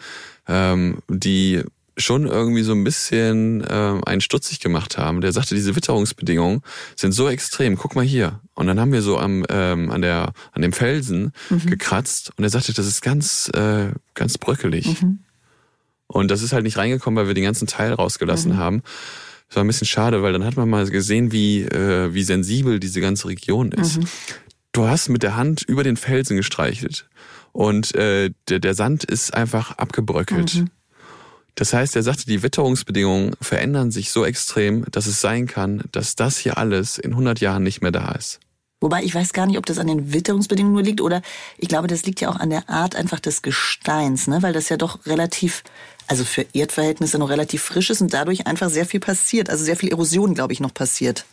ähm, die schon irgendwie so ein bisschen ähm, einen stutzig gemacht haben. Der sagte, diese Witterungsbedingungen sind so extrem. Guck mal hier. Und dann haben wir so am ähm, an der an dem Felsen gekratzt und er sagte, das ist ganz äh, ganz bröckelig. Und das ist halt nicht reingekommen, weil wir den ganzen Teil rausgelassen haben. Das war ein bisschen schade, weil dann hat man mal gesehen, wie, äh, wie sensibel diese ganze Region ist. Du hast mit der Hand über den Felsen gestreichelt und äh, der, der Sand ist einfach abgebröckelt. Das heißt, er sagte, die Witterungsbedingungen verändern sich so extrem, dass es sein kann, dass das hier alles in 100 Jahren nicht mehr da ist. Wobei ich weiß gar nicht, ob das an den Witterungsbedingungen nur liegt oder ich glaube, das liegt ja auch an der Art einfach des Gesteins, ne? weil das ja doch relativ, also für Erdverhältnisse noch relativ frisch ist und dadurch einfach sehr viel passiert, also sehr viel Erosion, glaube ich, noch passiert.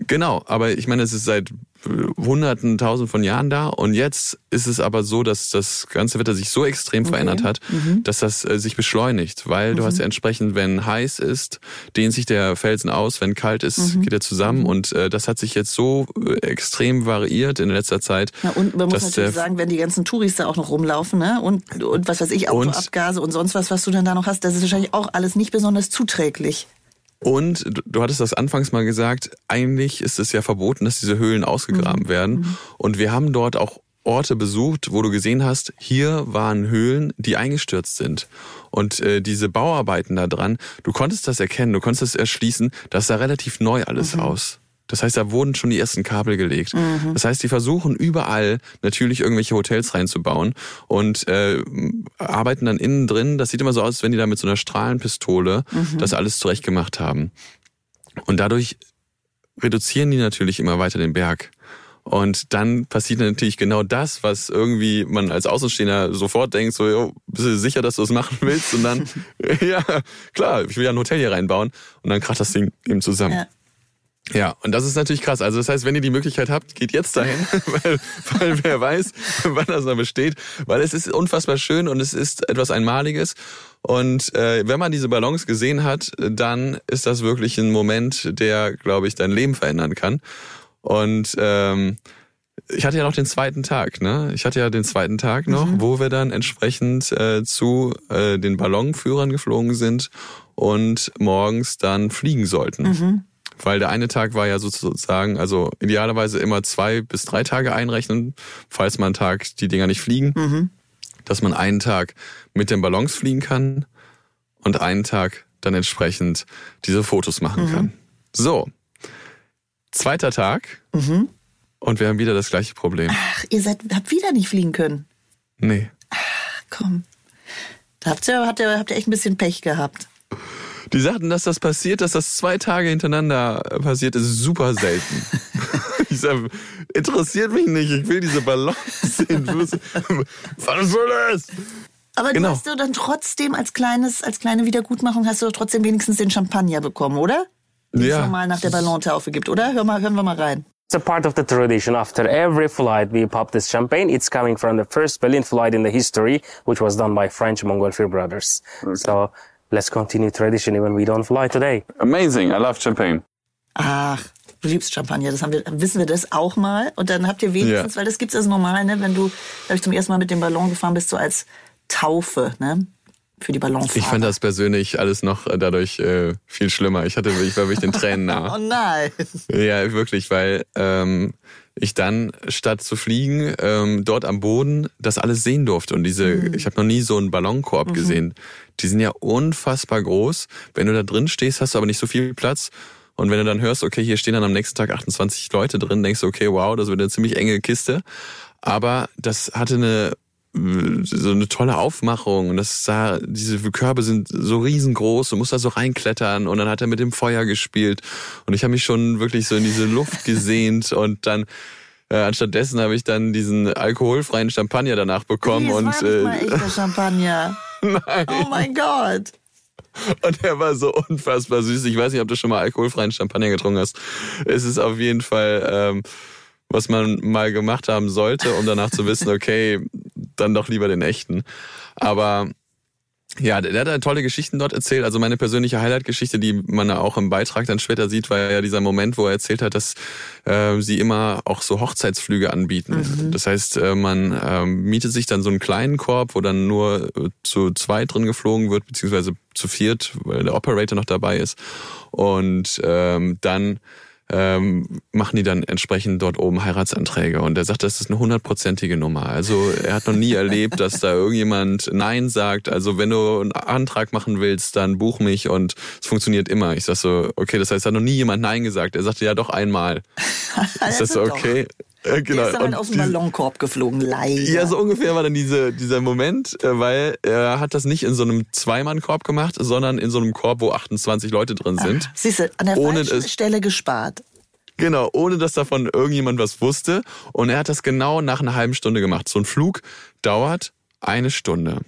Genau, aber ich meine, es ist seit äh, Hunderten, Tausenden von Jahren da und jetzt ist es aber so, dass das ganze Wetter sich so extrem verändert hat, dass das äh, sich beschleunigt, weil du hast ja entsprechend, wenn heiß ist, dehnt sich der Felsen aus, wenn kalt ist, geht er zusammen und äh, das hat sich jetzt so äh, extrem variiert in letzter Zeit. Ja, und man muss natürlich sagen, wenn die ganzen Touris da auch noch rumlaufen, ne? Und, und was weiß ich, Und- Autoabgase und sonst was, was du dann da noch hast, das ist wahrscheinlich auch alles nicht besonders zuträglich. Und du- du hattest das anfangs mal gesagt, eigentlich ist es ja verboten, dass diese Höhlen ausgegraben werden. Und wir haben dort auch Orte besucht, wo du gesehen hast, hier waren Höhlen, die eingestürzt sind. Und äh, diese Bauarbeiten da dran, du konntest das erkennen, du konntest das erschließen, das sah relativ neu alles aus. Das heißt, da wurden schon die ersten Kabel gelegt. Das heißt, die versuchen überall natürlich irgendwelche Hotels reinzubauen und äh, arbeiten dann innen drin. Das sieht immer so aus, als wenn die da mit so einer Strahlenpistole das alles zurechtgemacht haben. Und dadurch reduzieren die natürlich immer weiter den Berg. Und dann passiert natürlich genau das, was irgendwie man als Außenstehender sofort denkt, so, jo, bist du sicher, dass du das machen willst? Und dann, ja, klar, ich will ja ein Hotel hier reinbauen. Und dann kracht das Ding eben zusammen. Ja. Ja, und das ist natürlich krass. Also das heißt, wenn ihr die Möglichkeit habt, geht jetzt dahin, weil, weil wer weiß, wann das noch besteht. Weil es ist unfassbar schön und es ist etwas Einmaliges. Und äh, wenn man diese Ballons gesehen hat, dann ist das wirklich ein Moment, der, glaube ich, dein Leben verändern kann. Und ähm, ich hatte ja noch den zweiten Tag, ne? Ich hatte ja den zweiten Tag noch, wo wir dann entsprechend äh, zu äh, den Ballonführern geflogen sind und morgens dann fliegen sollten. Weil der eine Tag war ja sozusagen, also idealerweise immer zwei bis drei Tage einrechnen, falls man einen Tag die Dinger nicht fliegen, dass man einen Tag mit den Ballons fliegen kann und einen Tag dann entsprechend diese Fotos machen kann. So, zweiter Tag und wir haben wieder das gleiche Problem. Ach, ihr seid, habt wieder nicht fliegen können. Nee. Komm. Da habt ihr, habt ihr, habt ihr echt ein bisschen Pech gehabt. Die sagten, dass das passiert, dass das zwei Tage hintereinander passiert, ist super selten. ich sag, interessiert mich nicht, ich will diese Ballons sehen. Was soll das? Aber Genau. du hast du dann trotzdem als kleines, als kleine Wiedergutmachung hast du trotzdem wenigstens den Champagner bekommen, oder? Den es Ja. normal nach der Ballontaufe gibt, oder? Hör mal, hören wir mal rein. It's a part of the tradition. After every flight, we pop this champagne. It's coming from the first balloon flight in the history, which was done by French Montgolfier brothers. So let's continue tradition even we don't fly today. Amazing. I love champagne. Ach, du liebst Champagner, das haben wir, wissen wir das auch mal. Und dann habt ihr wenigstens, Ja. weil das gibt's also normal, ne, wenn du, glaube ich, zum ersten Mal mit dem Ballon gefahren bist, so als Taufe, ne? Für die Ballonfahrt. Ich fand das persönlich alles noch äh, dadurch äh, viel schlimmer. Ich hatte, ich war wirklich den Tränen nah. Oh nein. Ja, wirklich, weil ähm, ich dann statt zu fliegen ähm, dort am Boden das alles sehen durfte und diese, ich habe noch nie so einen Ballonkorb gesehen. Die sind ja unfassbar groß. Wenn du da drin stehst, hast du aber nicht so viel Platz. Und wenn du dann hörst, okay, hier stehen dann am nächsten Tag 28 Leute drin, denkst du, okay, wow, das wird eine ziemlich enge Kiste. Aber das hatte eine so eine tolle Aufmachung und das sah, diese Körbe sind so riesengroß, du musst da so reinklettern und dann hat er mit dem Feuer gespielt und ich habe mich schon wirklich so in diese Luft gesehnt und dann äh, anstattdessen habe ich dann diesen alkoholfreien Champagner danach bekommen Nee, und war nicht äh, mal echter Champagner. Nein. Oh mein Gott. Und der war so unfassbar süß. Ich weiß nicht, ob du schon mal alkoholfreien Champagner getrunken hast. Es ist auf jeden Fall, ähm, was man mal gemacht haben sollte, um danach zu wissen, okay, dann doch lieber den echten. Aber ja, der, der hat tolle Geschichten dort erzählt. Also meine persönliche Highlight-Geschichte, die man auch im Beitrag dann später sieht, war ja dieser Moment, wo er erzählt hat, dass äh, sie immer auch so Hochzeitsflüge anbieten. Das heißt, äh, man ähm, mietet sich dann so einen kleinen Korb, wo dann nur äh, zu zweit drin geflogen wird, beziehungsweise zu viert, weil der Operator noch dabei ist. Und ähm, dann ähm, machen die dann entsprechend dort oben Heiratsanträge. Und er sagt, das ist eine hundertprozentige Nummer. Also er hat noch nie erlebt, dass da irgendjemand Nein sagt. Also wenn du einen Antrag machen willst, dann buch mich und es funktioniert immer. Ich sag so, okay, das heißt, hat noch nie jemand Nein gesagt. Er sagte, ja doch einmal. Ist das so, doch. Okay? Äh, Der ist dann Und aus dem Ballonkorb geflogen, leider. ja, so ungefähr war dann diese, dieser Moment, äh, weil er hat das nicht in so einem Zweimann-Korb gemacht, sondern in so einem Korb, wo 28 Leute drin sind. Siehst du, an der Ohne falschen Stelle gespart. Genau, ohne dass davon irgendjemand was wusste. Und er hat das genau nach einer halben Stunde gemacht. So ein Flug dauert eine Stunde.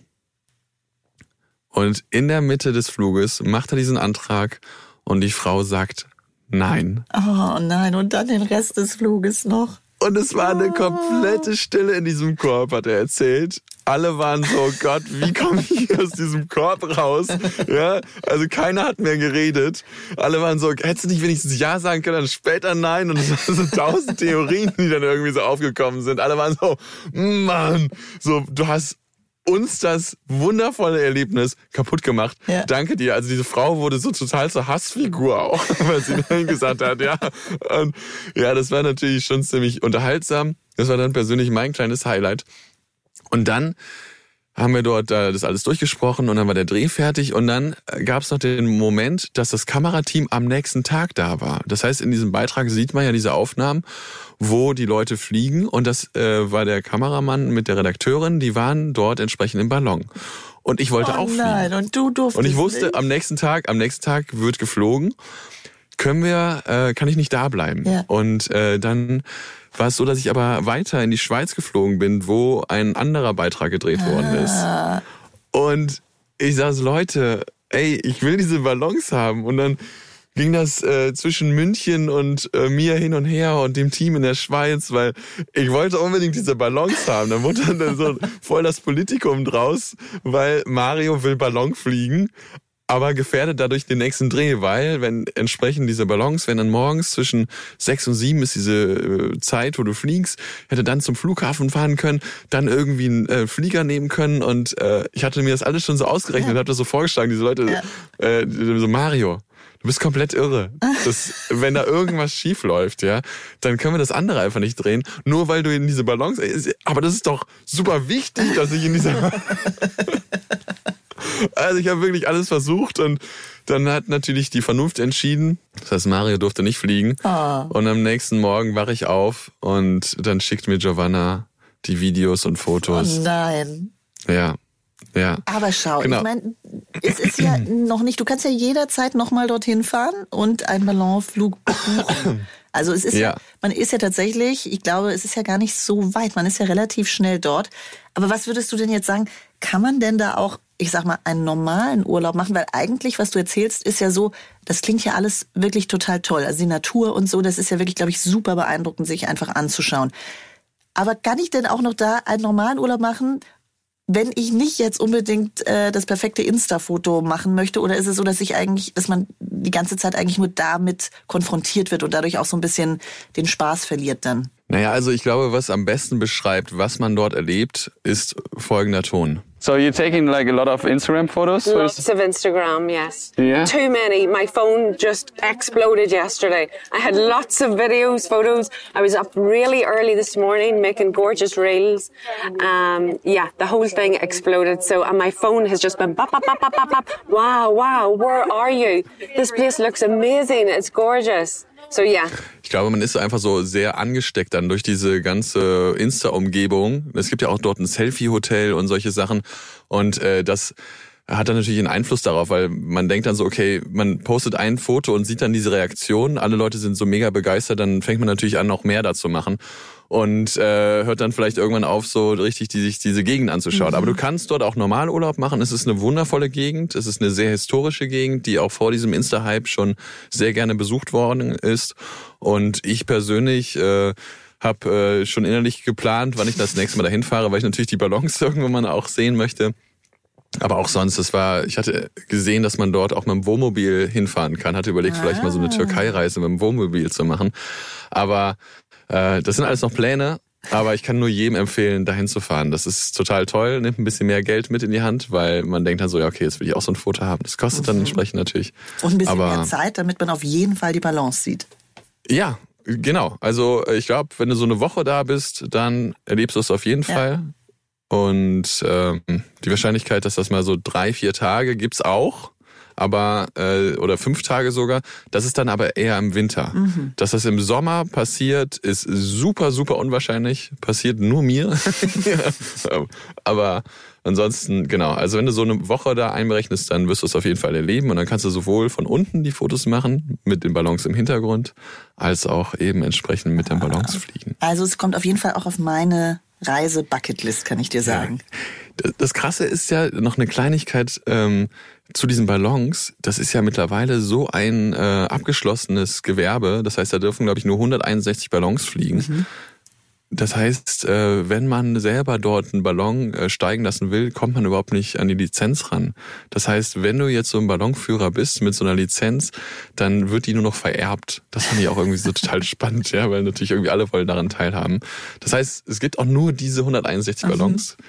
Und in der Mitte des Fluges macht er diesen Antrag und die Frau sagt nein. Oh nein, und dann den Rest des Fluges noch. Und es war eine komplette Stille in diesem Korb, hat er erzählt. Alle waren so, oh Gott, wie komme ich aus diesem Korb raus? Ja, also keiner hat mehr geredet. Alle waren so, hättest du nicht wenigstens Ja sagen können, dann später Nein? Und es waren so tausend Theorien, die dann irgendwie so aufgekommen sind. Alle waren so, Mann, so, du hast uns das wundervolle Erlebnis kaputt gemacht. Ja. Danke dir. Also diese Frau wurde so total zur Hassfigur auch, weil sie dann gesagt hat, ja. Und ja, das war natürlich schon ziemlich unterhaltsam. Das war dann persönlich mein kleines Highlight. Und dann haben wir dort äh, das alles durchgesprochen und dann war der Dreh fertig und dann gab es noch den Moment, dass das Kamerateam am nächsten Tag da war. Das heißt, in diesem Beitrag sieht man ja diese Aufnahmen, wo die Leute fliegen und das äh, war der Kameramann mit der Redakteurin, die waren dort entsprechend im Ballon. Und ich wollte oh auch fliegen. nein, und du durftest Und ich wusste, nicht. am nächsten Tag, am nächsten Tag wird geflogen. Können wir, äh, kann ich nicht da bleiben? Ja. Und äh, dann war es so, dass ich aber weiter in die Schweiz geflogen bin, wo ein anderer Beitrag gedreht worden ist. Ah. Und ich so, Leute, ey, ich will diese Ballons haben. Und dann ging das äh, zwischen München und äh, mir hin und her und dem Team in der Schweiz, weil ich wollte unbedingt diese Ballons haben. Da wurde dann so voll das Politikum draus, weil Mario will Ballon fliegen, aber gefährdet dadurch den nächsten Dreh, weil wenn entsprechend diese Ballons, wenn dann morgens zwischen sechs und sieben ist diese äh, Zeit, wo du fliegst, hätte dann zum Flughafen fahren können, dann irgendwie einen äh, Flieger nehmen können und äh, ich hatte mir das alles schon so ausgerechnet und habe das so vorgeschlagen, diese Leute, äh, so Mario, du bist komplett irre. Das, wenn da irgendwas schief läuft, ja, dann können wir das andere einfach nicht drehen, nur weil du in diese Ballons, aber das ist doch super wichtig, dass ich in dieser also ich habe wirklich alles versucht und dann hat natürlich die Vernunft entschieden. Das heißt, Mario durfte nicht fliegen. Und am nächsten Morgen wache ich auf und dann schickt mir Giovanna die Videos und Oh Fotos. nein. Ja, ja. Aber schau, Genau. ich meine, es ist ja noch nicht, du kannst ja jederzeit nochmal dorthin fahren und einen Ballonflug buchen. Also es ist ja. Ja. man ist ja tatsächlich, ich glaube, es ist ja gar nicht so weit, man ist ja relativ schnell dort. Aber was würdest du denn jetzt sagen, kann man denn da auch, ich sag mal, einen normalen Urlaub machen? Weil eigentlich, was du erzählst, ist ja so, das klingt ja alles wirklich total toll. Also die Natur und so, das ist ja wirklich, glaube ich, super beeindruckend, sich einfach anzuschauen. Aber kann ich denn auch noch da einen normalen Urlaub machen, wenn ich nicht jetzt unbedingt äh, das perfekte Insta-Foto machen möchte? Oder ist es so, dass ich eigentlich, dass man die ganze Zeit eigentlich nur damit konfrontiert wird und dadurch auch so ein bisschen den Spaß verliert dann? Naja, also ich glaube, was am besten beschreibt, was man dort erlebt, ist folgender Ton. So you're taking like a lot of Instagram photos? Lots of Instagram, yes. Yeah? Too many. My phone just exploded yesterday. I had lots of videos, photos. I was up really early this morning making gorgeous reels. Um, yeah, the whole thing exploded. So, and my phone has just been bop, bop, bop, bop, bop, bop. Wow, wow, where are you? This place looks amazing. It's gorgeous. So yeah. Ich glaube, man ist einfach so sehr angesteckt dann durch diese ganze Insta-Umgebung. Es gibt ja auch dort ein Selfie-Hotel und solche Sachen. Und äh, das hat dann natürlich einen Einfluss darauf, weil man denkt dann so, okay, man postet ein Foto und sieht dann diese Reaktion, alle Leute sind so mega begeistert, dann fängt man natürlich an, noch mehr dazu machen und äh, hört dann vielleicht irgendwann auf, so richtig die, sich diese Gegend anzuschauen. Mhm. Aber du kannst dort auch normal Urlaub machen. Es ist eine wundervolle Gegend, es ist eine sehr historische Gegend, die auch vor diesem Insta-Hype schon sehr gerne besucht worden ist. Und ich persönlich äh, habe äh, schon innerlich geplant, wann ich das nächste Mal dahin fahre, weil ich natürlich die Ballons irgendwann mal auch sehen möchte. Aber auch sonst, es war, ich hatte gesehen, dass man dort auch mit dem Wohnmobil hinfahren kann. Hatte überlegt, ah. vielleicht mal so eine ah. Türkei-Reise mit dem Wohnmobil zu machen. Aber äh, das sind alles noch Pläne. Aber ich kann nur jedem empfehlen, dahin zu fahren. Das ist total toll. Nimmt ein bisschen mehr Geld mit in die Hand, weil man denkt dann so, ja, okay, jetzt will ich auch so ein Foto haben. Das kostet mhm. dann entsprechend natürlich. Und ein bisschen Aber, mehr Zeit, damit man auf jeden Fall die Balance sieht. Ja, genau. Also ich glaube, wenn du so eine Woche da bist, dann erlebst du es auf jeden ja. Fall. Und ähm, die Wahrscheinlichkeit, dass das mal so drei, vier Tage gibt's auch, aber äh, oder fünf Tage sogar. Das ist dann aber eher im Winter. Mhm. Dass das im Sommer passiert, ist super, super unwahrscheinlich. Passiert nur mir. aber ansonsten, genau. Also wenn du so eine Woche da einberechnest, dann wirst du es auf jeden Fall erleben und dann kannst du sowohl von unten die Fotos machen mit den Ballons im Hintergrund, als auch eben entsprechend mit den Ballons fliegen. Also es kommt auf jeden Fall auch auf meine Reise-Bucketlist, kann ich dir sagen. Ja. Das Krasse ist ja noch eine Kleinigkeit ähm, zu diesen Ballons. Das ist ja mittlerweile so ein äh, abgeschlossenes Gewerbe. Das heißt, da dürfen, glaube ich, nur 161 Ballons fliegen. Mhm. Das heißt, äh, wenn man selber dort einen Ballon äh, steigen lassen will, kommt man überhaupt nicht an die Lizenz ran. Das heißt, wenn du jetzt so ein Ballonführer bist mit so einer Lizenz, dann wird die nur noch vererbt. Das fand ich auch irgendwie so total spannend, ja, weil natürlich irgendwie alle wollen daran teilhaben. Das heißt, es gibt auch nur diese 161 Ballons. Mhm.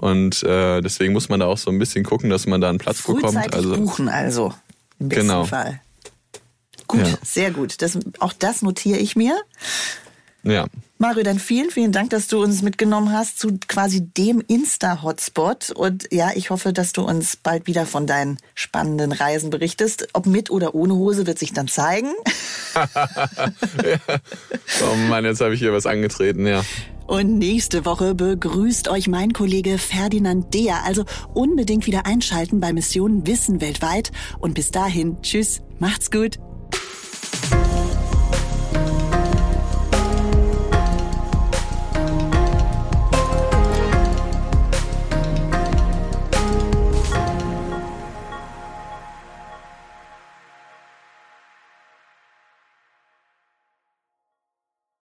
Und äh, deswegen muss man da auch so ein bisschen gucken, dass man da einen Platz bekommt. Also buchen also im genau. Fall. Gut, ja. sehr gut. Das, auch das notiere ich mir. Ja. Mario, dann vielen, vielen Dank, dass du uns mitgenommen hast zu quasi dem Insta-Hotspot. Und ja, ich hoffe, dass du uns bald wieder von deinen spannenden Reisen berichtest. Ob mit oder ohne Hose wird sich dann zeigen. ja. Oh Mann, jetzt habe ich hier was angetreten, ja. Und nächste Woche begrüßt euch mein Kollege Ferdinand Deer. Also unbedingt wieder einschalten bei Mission Wissen weltweit. Und bis dahin, tschüss, macht's gut.